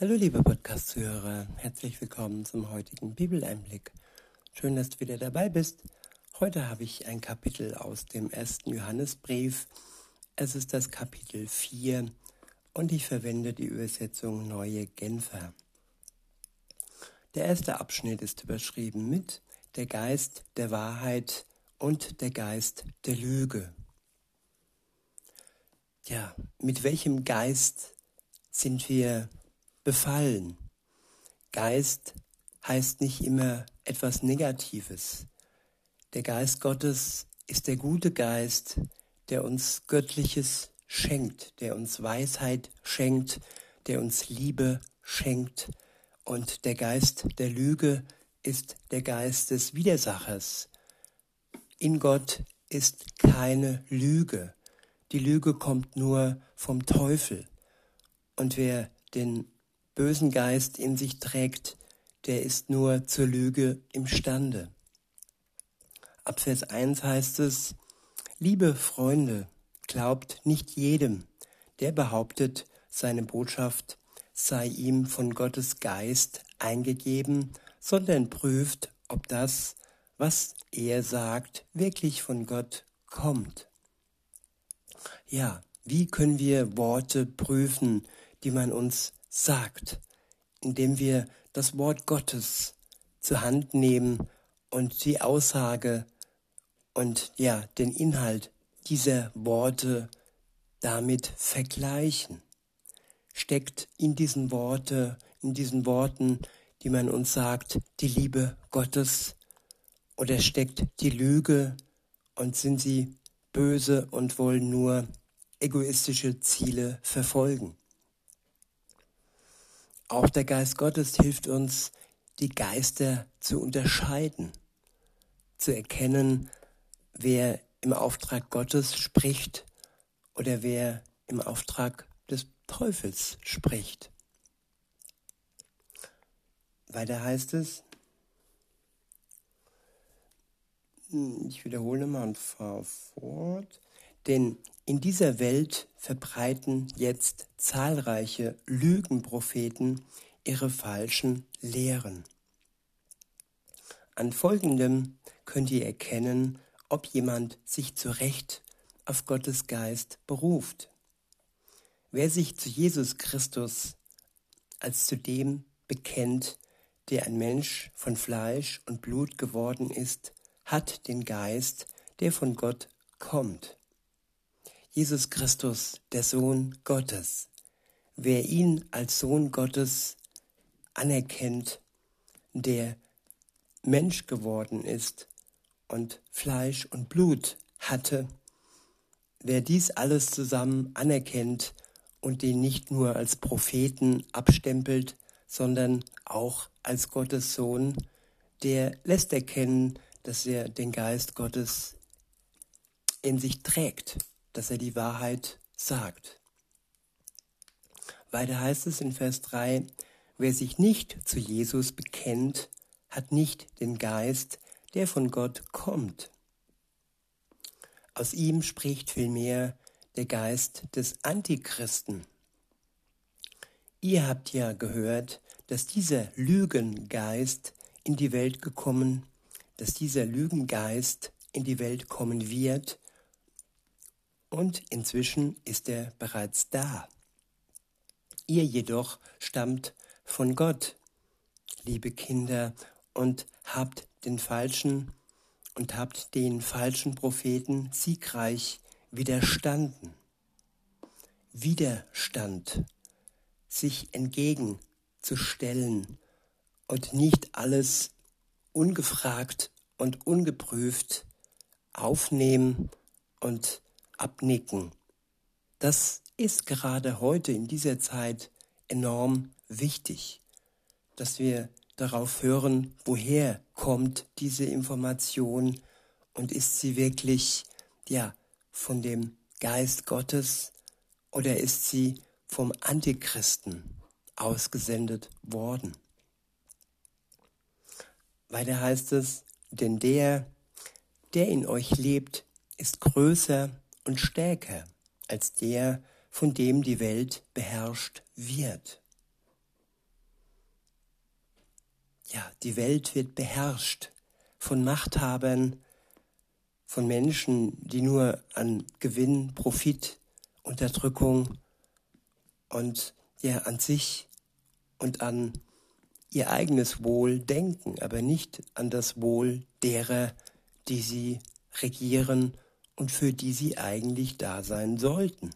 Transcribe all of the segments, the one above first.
Hallo liebe Podcast-Zuhörer, herzlich willkommen zum heutigen Bibeleinblick. Schön, dass du wieder dabei bist. Heute habe ich ein Kapitel aus dem ersten Johannesbrief. Es ist das Kapitel 4 und ich verwende die Übersetzung Neue Genfer. Der erste Abschnitt ist überschrieben mit Der Geist der Wahrheit und der Geist der Lüge. Ja, mit welchem Geist sind wir befallen. Geist heißt nicht immer etwas Negatives. Der Geist Gottes ist der gute Geist, der uns Göttliches schenkt, der uns Weisheit schenkt, der uns Liebe schenkt. Und der Geist der Lüge ist der Geist des Widersachers. In Gott ist keine Lüge. Die Lüge kommt nur vom Teufel. Und wer den bösen Geist in sich trägt, der ist nur zur Lüge imstande. Ab Vers 1 heißt es, Liebe Freunde, glaubt nicht jedem, der behauptet, seine Botschaft sei ihm von Gottes Geist eingegeben, sondern prüft, ob das, was er sagt, wirklich von Gott kommt. Ja, wie können wir Worte prüfen, die man uns sagt, indem wir das Wort Gottes zur Hand nehmen und die Aussage und ja, den Inhalt dieser Worte damit vergleichen. Steckt in diesen Worte, in diesen Worten, die man uns sagt, die Liebe Gottes oder steckt die Lüge und sind sie böse und wollen nur egoistische Ziele verfolgen? Auch der Geist Gottes hilft uns, die Geister zu unterscheiden, zu erkennen, wer im Auftrag Gottes spricht oder wer im Auftrag des Teufels spricht. Weiter heißt es, ich wiederhole mal und fahre fort, denn in dieser Welt verbreiten jetzt zahlreiche Lügenpropheten ihre falschen Lehren. An folgendem könnt ihr erkennen, ob jemand sich zu Recht auf Gottes Geist beruft. Wer sich zu Jesus Christus als zu dem bekennt, der ein Mensch von Fleisch und Blut geworden ist, hat den Geist, der von Gott kommt. Jesus Christus, der Sohn Gottes. Wer ihn als Sohn Gottes anerkennt, der Mensch geworden ist und Fleisch und Blut hatte, wer dies alles zusammen anerkennt und den nicht nur als Propheten abstempelt, sondern auch als Gottes Sohn, der lässt erkennen, dass er den Geist Gottes in sich trägt dass er die Wahrheit sagt. Weiter heißt es in Vers 3, wer sich nicht zu Jesus bekennt, hat nicht den Geist, der von Gott kommt. Aus ihm spricht vielmehr der Geist des Antichristen. Ihr habt ja gehört, dass dieser Lügengeist in die Welt gekommen, dass dieser Lügengeist in die Welt kommen wird, und inzwischen ist er bereits da. Ihr jedoch stammt von Gott, liebe Kinder, und habt den falschen und habt den falschen Propheten siegreich widerstanden. Widerstand, sich entgegenzustellen und nicht alles ungefragt und ungeprüft aufnehmen und abnicken. Das ist gerade heute in dieser Zeit enorm wichtig, dass wir darauf hören, woher kommt diese Information und ist sie wirklich ja von dem Geist Gottes oder ist sie vom Antichristen ausgesendet worden. Weiter heißt es, denn der, der in euch lebt, ist größer und stärker als der, von dem die Welt beherrscht wird. ja, die Welt wird beherrscht von Machthabern, von Menschen, die nur an Gewinn, Profit, Unterdrückung und ja an sich und an ihr eigenes Wohl denken, aber nicht an das Wohl derer, die sie regieren und für die sie eigentlich da sein sollten.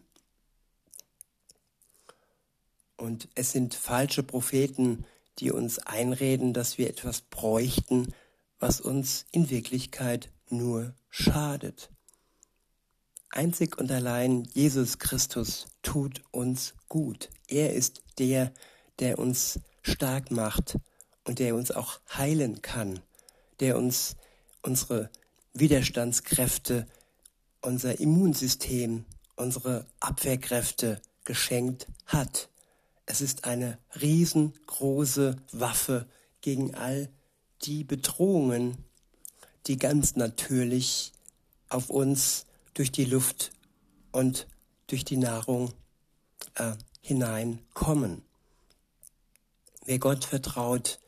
Und es sind falsche Propheten, die uns einreden, dass wir etwas bräuchten, was uns in Wirklichkeit nur schadet. Einzig und allein Jesus Christus tut uns gut. Er ist der, der uns stark macht und der uns auch heilen kann, der uns unsere Widerstandskräfte, unser Immunsystem, unsere Abwehrkräfte geschenkt hat. Es ist eine riesengroße Waffe gegen all die Bedrohungen, die ganz natürlich auf uns durch die Luft und durch die Nahrung äh, hineinkommen. Wer Gott vertraut,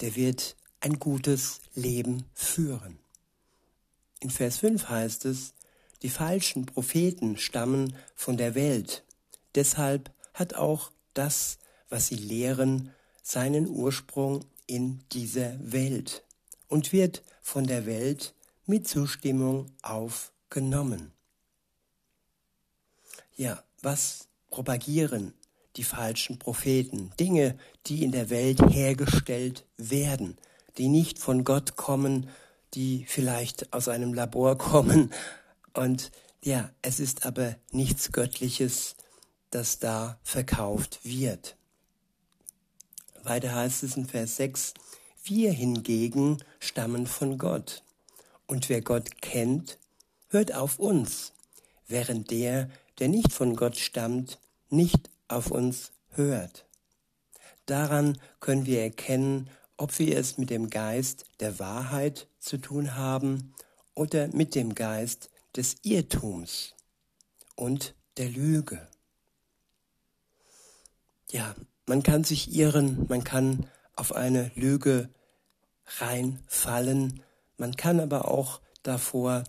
der wird ein gutes Leben führen. In Vers 5 heißt es, die falschen Propheten stammen von der Welt. Deshalb hat auch das, was sie lehren, seinen Ursprung in dieser Welt und wird von der Welt mit Zustimmung aufgenommen. Ja, was propagieren die falschen Propheten? Dinge, die in der Welt hergestellt werden, die nicht von Gott kommen, die vielleicht aus einem Labor kommen. Und ja, es ist aber nichts Göttliches, das da verkauft wird. Weiter heißt es in Vers 6, wir hingegen stammen von Gott. Und wer Gott kennt, hört auf uns, während der, der nicht von Gott stammt, nicht auf uns hört. Daran können wir erkennen, ob wir es mit dem Geist der Wahrheit zu tun haben oder mit dem Geist des Irrtums und der Lüge. Ja, man kann sich irren, man kann auf eine Lüge reinfallen, man kann aber auch davor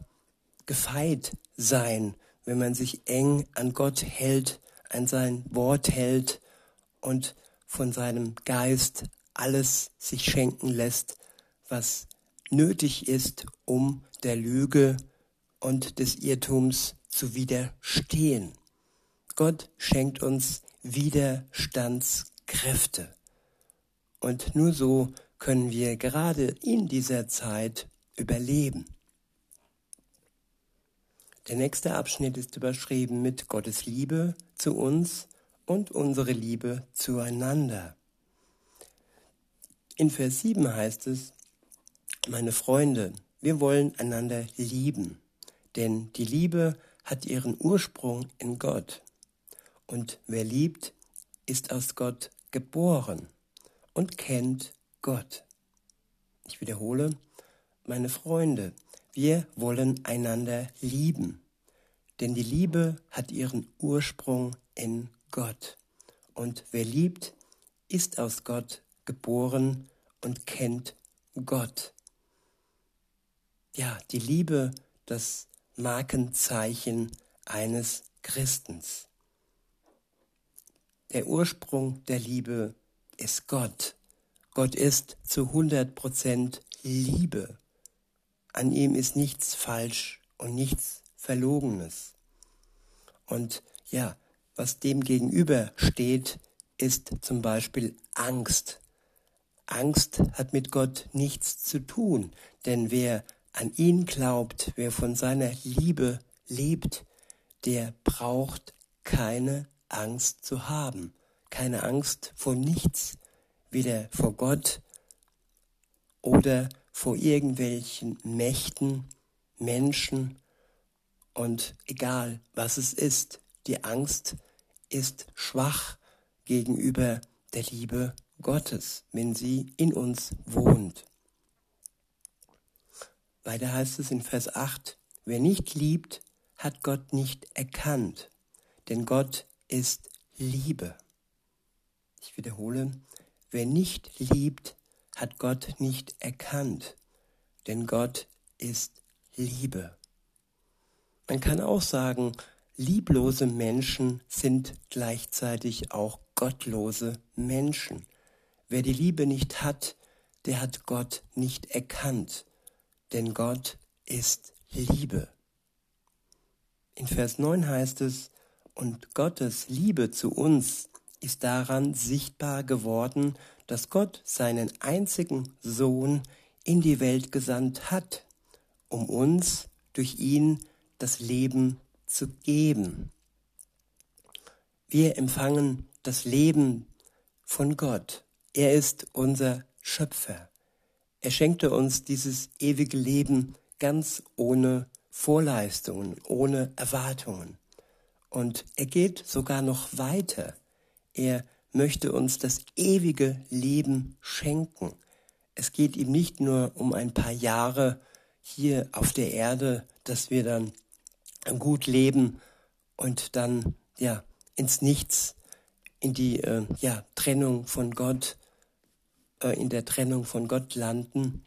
gefeit sein, wenn man sich eng an Gott hält, an sein Wort hält und von seinem Geist alles sich schenken lässt, was nötig ist, um der Lüge und des Irrtums zu widerstehen. Gott schenkt uns Widerstandskräfte. Und nur so können wir gerade in dieser Zeit überleben. Der nächste Abschnitt ist überschrieben mit Gottes Liebe zu uns und unsere Liebe zueinander. In Vers 7 heißt es, meine Freunde, wir wollen einander lieben, denn die Liebe hat ihren Ursprung in Gott. Und wer liebt, ist aus Gott geboren und kennt Gott. Ich wiederhole, meine Freunde, wir wollen einander lieben, denn die Liebe hat ihren Ursprung in Gott. Und wer liebt, ist aus Gott geboren und kennt Gott. Ja, die Liebe, das Markenzeichen eines Christens. Der Ursprung der Liebe ist Gott. Gott ist zu 100 Prozent Liebe. An ihm ist nichts falsch und nichts Verlogenes. Und ja, was dem gegenüber steht, ist zum Beispiel Angst. Angst hat mit Gott nichts zu tun, denn wer an ihn glaubt, wer von seiner Liebe lebt, der braucht keine Angst zu haben, keine Angst vor nichts, weder vor Gott oder vor irgendwelchen Mächten, Menschen und egal was es ist, die Angst ist schwach gegenüber der Liebe Gottes, wenn sie in uns wohnt. Weiter heißt es in Vers 8, wer nicht liebt, hat Gott nicht erkannt, denn Gott ist Liebe. Ich wiederhole, Wer nicht liebt, hat Gott nicht erkannt, denn Gott ist Liebe. Man kann auch sagen, lieblose Menschen sind gleichzeitig auch gottlose Menschen. Wer die Liebe nicht hat, der hat Gott nicht erkannt, denn Gott ist Liebe. In Vers 9 heißt es, und Gottes Liebe zu uns ist daran sichtbar geworden, dass Gott seinen einzigen Sohn in die Welt gesandt hat, um uns durch ihn das Leben zu geben. Wir empfangen das Leben von Gott. Er ist unser Schöpfer. Er schenkte uns dieses ewige Leben ganz ohne Vorleistungen, ohne Erwartungen. Und er geht sogar noch weiter. Er möchte uns das ewige Leben schenken. Es geht ihm nicht nur um ein paar Jahre hier auf der Erde, dass wir dann gut leben und dann ja ins Nichts, in die äh, ja Trennung von Gott, in der Trennung von Gott landen,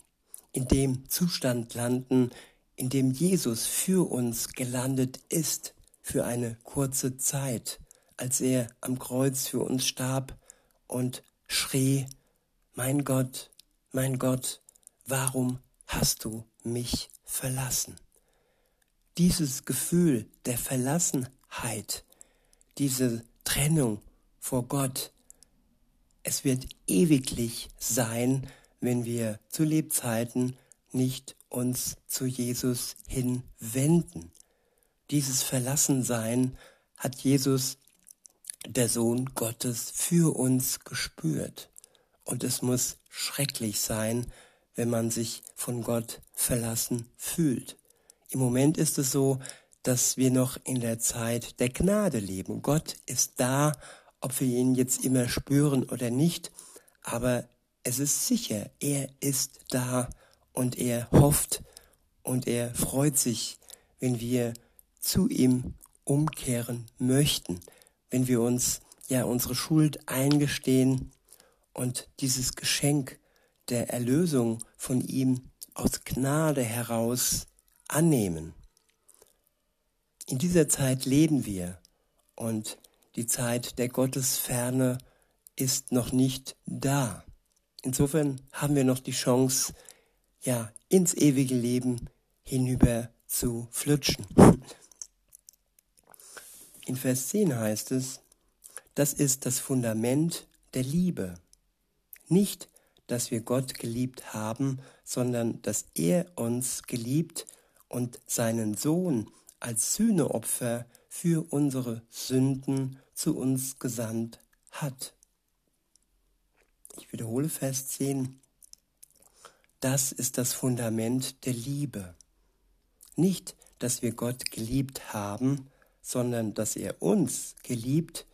in dem Zustand landen, in dem Jesus für uns gelandet ist für eine kurze Zeit, als er am Kreuz für uns starb und schrie, mein Gott, mein Gott, warum hast du mich verlassen? Dieses Gefühl der Verlassenheit, diese Trennung vor Gott, es wird ewiglich sein, wenn wir zu Lebzeiten nicht uns zu Jesus hinwenden. Dieses Verlassensein hat Jesus, der Sohn Gottes, für uns gespürt. Und es muss schrecklich sein, wenn man sich von Gott verlassen fühlt. Im Moment ist es so, dass wir noch in der Zeit der Gnade leben. Gott ist da, ob wir ihn jetzt immer spüren oder nicht, aber es ist sicher, er ist da und er hofft und er freut sich, wenn wir zu ihm umkehren möchten, wenn wir uns ja unsere Schuld eingestehen und dieses Geschenk der Erlösung von ihm aus Gnade heraus annehmen. In dieser Zeit leben wir und die Zeit der Gottesferne ist noch nicht da. Insofern haben wir noch die Chance, ja, ins ewige Leben hinüber zu flutschen. In Vers 10 heißt es, das ist das Fundament der Liebe. Nicht, dass wir Gott geliebt haben, sondern dass er uns geliebt und seinen Sohn als Sühneopfer für unsere Sünden zu uns gesandt hat. Ich wiederhole Vers 10. Das ist das Fundament der Liebe. Nicht, dass wir Gott geliebt haben, sondern dass er uns geliebt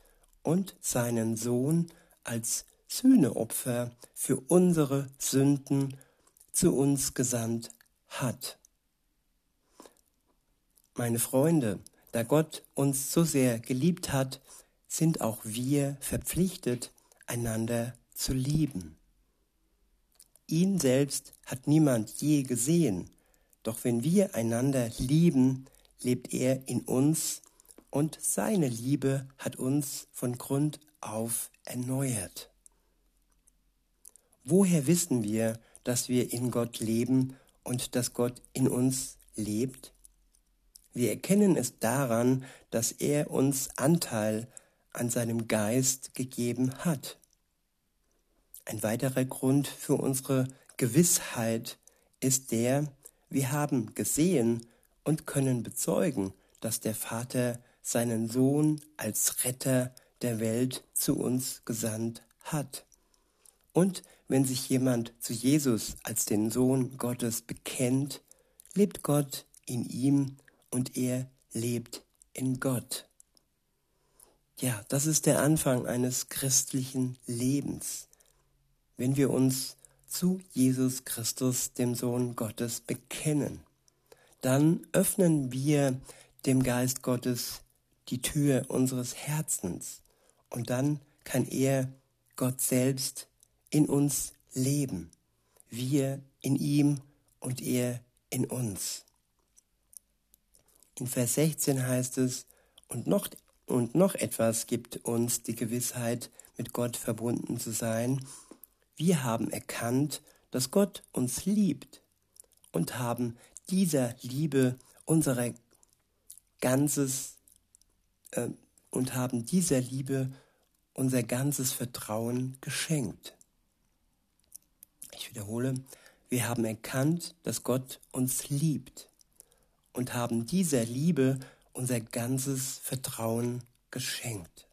und seinen Sohn als Sühneopfer für unsere Sünden zu uns gesandt hat. Meine Freunde, da Gott uns so sehr geliebt hat, sind auch wir verpflichtet, einander zu lieben. Ihn selbst hat niemand je gesehen, doch wenn wir einander lieben, lebt er in uns und seine Liebe hat uns von Grund auf erneuert. Woher wissen wir, dass wir in Gott leben und dass Gott in uns lebt? Wir erkennen es daran, dass er uns Anteil an seinem Geist gegeben hat. Ein weiterer Grund für unsere Gewissheit ist der, wir haben gesehen und können bezeugen, dass der Vater seinen Sohn als Retter der Welt zu uns gesandt hat. Und wenn sich jemand zu Jesus als den Sohn Gottes bekennt, lebt Gott in ihm und er lebt in Gott. Ja, das ist der Anfang eines christlichen Lebens. Wenn wir uns zu Jesus Christus, dem Sohn Gottes, bekennen, dann öffnen wir dem Geist Gottes die Tür unseres Herzens und dann kann er, Gott selbst, in uns leben. wir in ihm und er in uns. In Vers 16 heißt es, und noch, und noch etwas gibt uns die Gewissheit, mit Gott verbunden zu sein. Wir haben erkannt, dass Gott uns liebt und haben dieser Liebe unsere ganzes äh, und haben dieser Liebe unser ganzes Vertrauen geschenkt. Ich wiederhole, wir haben erkannt, dass Gott uns liebt und haben dieser Liebe unser ganzes Vertrauen geschenkt.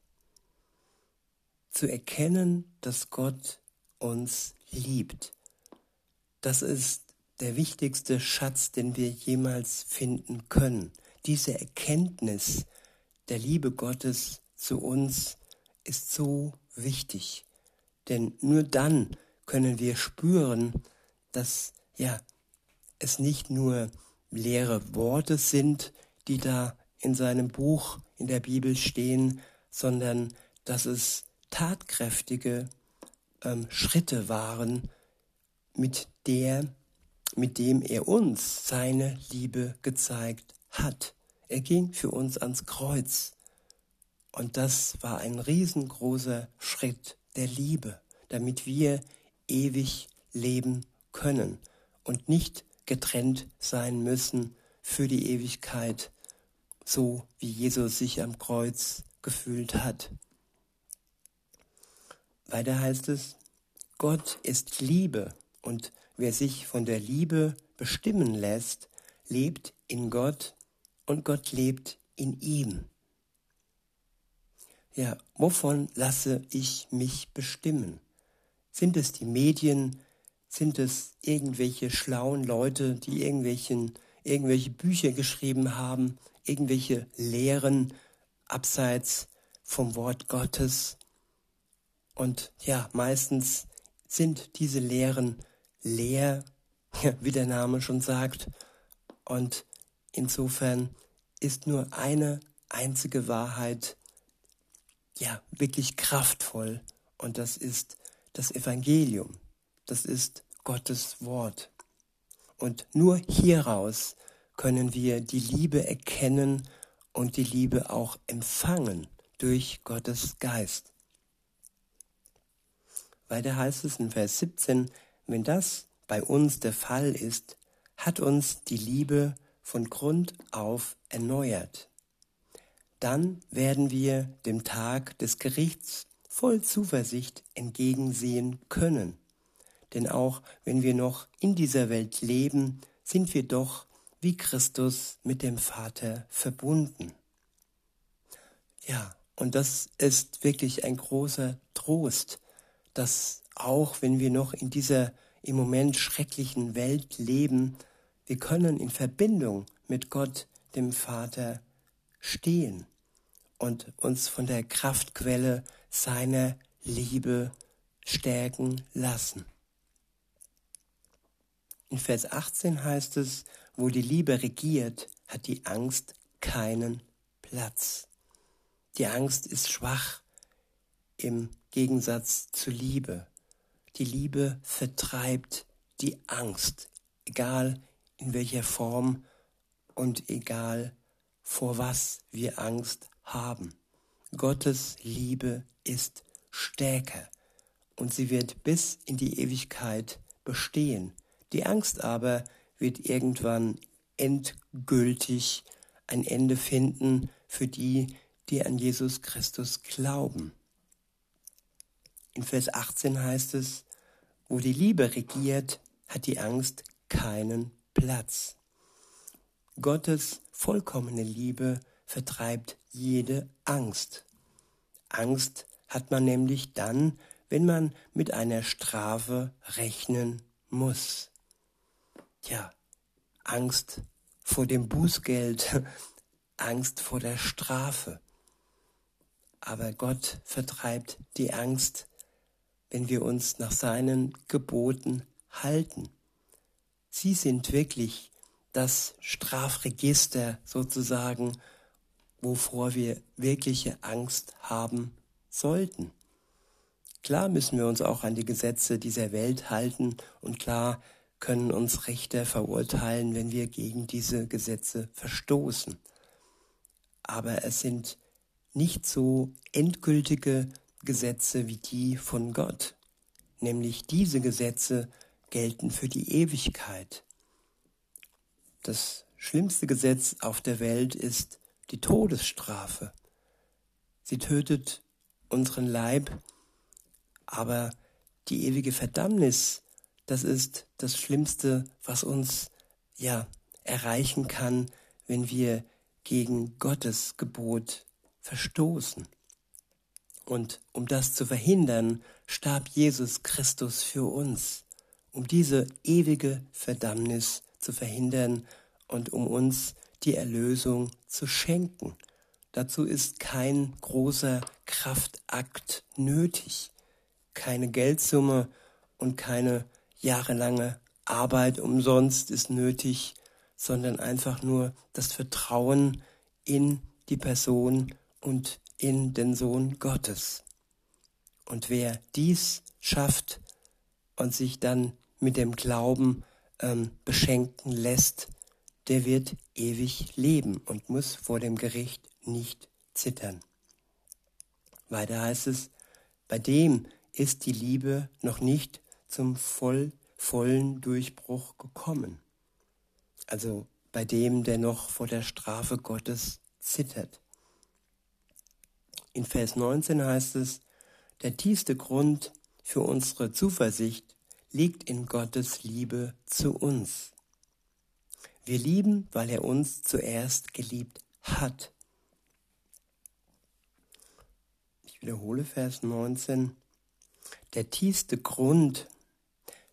Zu erkennen, dass Gott uns liebt, das ist der wichtigste Schatz, den wir jemals finden können. Diese Erkenntnis der Liebe Gottes zu uns ist so wichtig, denn nur dann können wir spüren, dass ja es nicht nur leere Worte sind, die da in seinem Buch in der Bibel stehen, sondern dass es tatkräftige ähm, Schritte waren, mit der, mit dem er uns seine Liebe gezeigt hat. Er ging für uns ans Kreuz. Und das war ein riesengroßer Schritt der Liebe, damit wir ewig leben können und nicht getrennt sein müssen für die Ewigkeit, so wie Jesus sich am Kreuz gefühlt hat. Weiter heißt es, Gott ist Liebe und wer sich von der Liebe bestimmen lässt, lebt in Gott und Gott lebt in ihm. Ja, wovon lasse ich mich bestimmen? Sind es die Medien? Sind es irgendwelche schlauen Leute, die irgendwelchen, irgendwelche Bücher geschrieben haben, irgendwelche Lehren abseits vom Wort Gottes? Und ja, meistens sind diese Lehren leer, wie der Name schon sagt. Und insofern ist nur eine einzige Wahrheit, ja, wirklich kraftvoll. Und das ist das Evangelium. Das ist Gottes Wort. Und nur hieraus können wir die Liebe erkennen und die Liebe auch empfangen durch Gottes Geist. Weiter heißt es in Vers 17, wenn das bei uns der Fall ist, hat uns die Liebe von Grund auf erneuert. Dann werden wir dem Tag des Gerichts voll Zuversicht entgegensehen können. Denn auch wenn wir noch in dieser Welt leben, sind wir doch wie Christus mit dem Vater verbunden. Ja, und das ist wirklich ein großer Trost, dass auch wenn wir noch in dieser im Moment schrecklichen Welt leben, wir können in Verbindung mit Gott, dem Vater, stehen und uns von der Kraftquelle seiner Liebe stärken lassen. In Vers 18 heißt es, wo die Liebe regiert, hat die Angst keinen Platz. Die Angst ist schwach im Gegensatz zur Liebe. Die Liebe vertreibt die Angst, egal in welcher Form und egal vor was wir Angst haben. Gottes Liebe ist stärker und sie wird bis in die Ewigkeit bestehen. Die Angst aber wird irgendwann endgültig ein Ende finden für die, die an Jesus Christus glauben. In Vers 18 heißt es, wo die Liebe regiert, hat die Angst keinen Platz. Gottes vollkommene Liebe vertreibt jede Angst. Angst hat man nämlich dann, wenn man mit einer Strafe rechnen muss. Ja, Angst vor dem Bußgeld, Angst vor der Strafe. Aber Gott vertreibt die Angst wenn wir uns nach seinen Geboten halten. Sie sind wirklich das Strafregister sozusagen, wovor wir wirkliche Angst haben sollten. Klar müssen wir uns auch an die Gesetze dieser Welt halten und klar können uns Richter verurteilen, wenn wir gegen diese Gesetze verstoßen. Aber es sind nicht so endgültige Gesetze wie die von Gott. Nämlich diese Gesetze gelten für die Ewigkeit. Das schlimmste Gesetz auf der Welt ist die Todesstrafe. Sie tötet unseren Leib, aber die ewige Verdammnis, das ist das Schlimmste, was uns ja erreichen kann, wenn wir gegen Gottes Gebot verstoßen. Und um das zu verhindern, starb Jesus Christus für uns, um diese ewige Verdammnis zu verhindern und um uns die Erlösung zu schenken. Dazu ist kein großer Kraftakt nötig, keine Geldsumme und keine jahrelange Arbeit umsonst ist nötig, sondern einfach nur das Vertrauen in die Person und in den Sohn Gottes. Und wer dies schafft und sich dann mit dem Glauben ähm, beschenken lässt, der wird ewig leben und muss vor dem Gericht nicht zittern. Weiter heißt es, bei dem ist die Liebe noch nicht zum voll, vollen Durchbruch gekommen. Also bei dem, der noch vor der Strafe Gottes zittert. In Vers 19 heißt es, der tiefste Grund für unsere Zuversicht liegt in Gottes Liebe zu uns. Wir lieben, weil er uns zuerst geliebt hat. Ich wiederhole Vers 19. Der tiefste Grund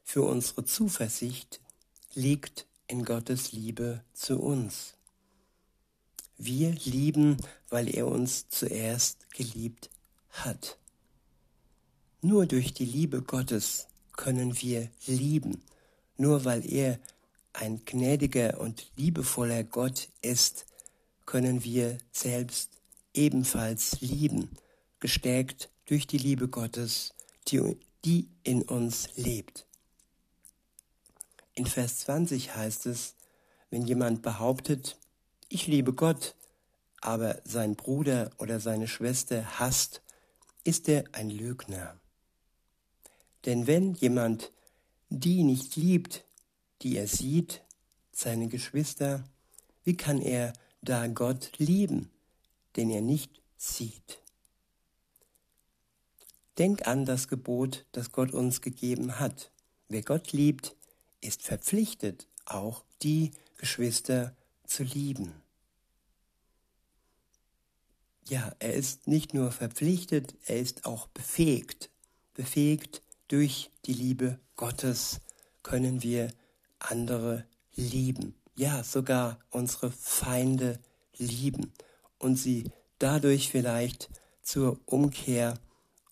für unsere Zuversicht liegt in Gottes Liebe zu uns. Wir lieben, weil er uns zuerst geliebt hat. Nur durch die Liebe Gottes können wir lieben. Nur weil er ein gnädiger und liebevoller Gott ist, können wir selbst ebenfalls lieben, gestärkt durch die Liebe Gottes, die, in uns lebt. In Vers 20 heißt es, wenn jemand behauptet, ich liebe Gott, aber sein Bruder oder seine Schwester hasst, ist er ein Lügner. Denn wenn jemand die nicht liebt, die er sieht, seine Geschwister, wie kann er da Gott lieben, den er nicht sieht? Denk an das Gebot, das Gott uns gegeben hat. Wer Gott liebt, ist verpflichtet, auch die Geschwister zu lieben. Ja, er ist nicht nur verpflichtet, er ist auch befähigt. Befähigt durch die Liebe Gottes können wir andere lieben. Ja, sogar unsere Feinde lieben und sie dadurch vielleicht zur Umkehr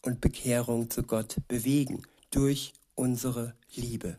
und Bekehrung zu Gott bewegen durch unsere Liebe.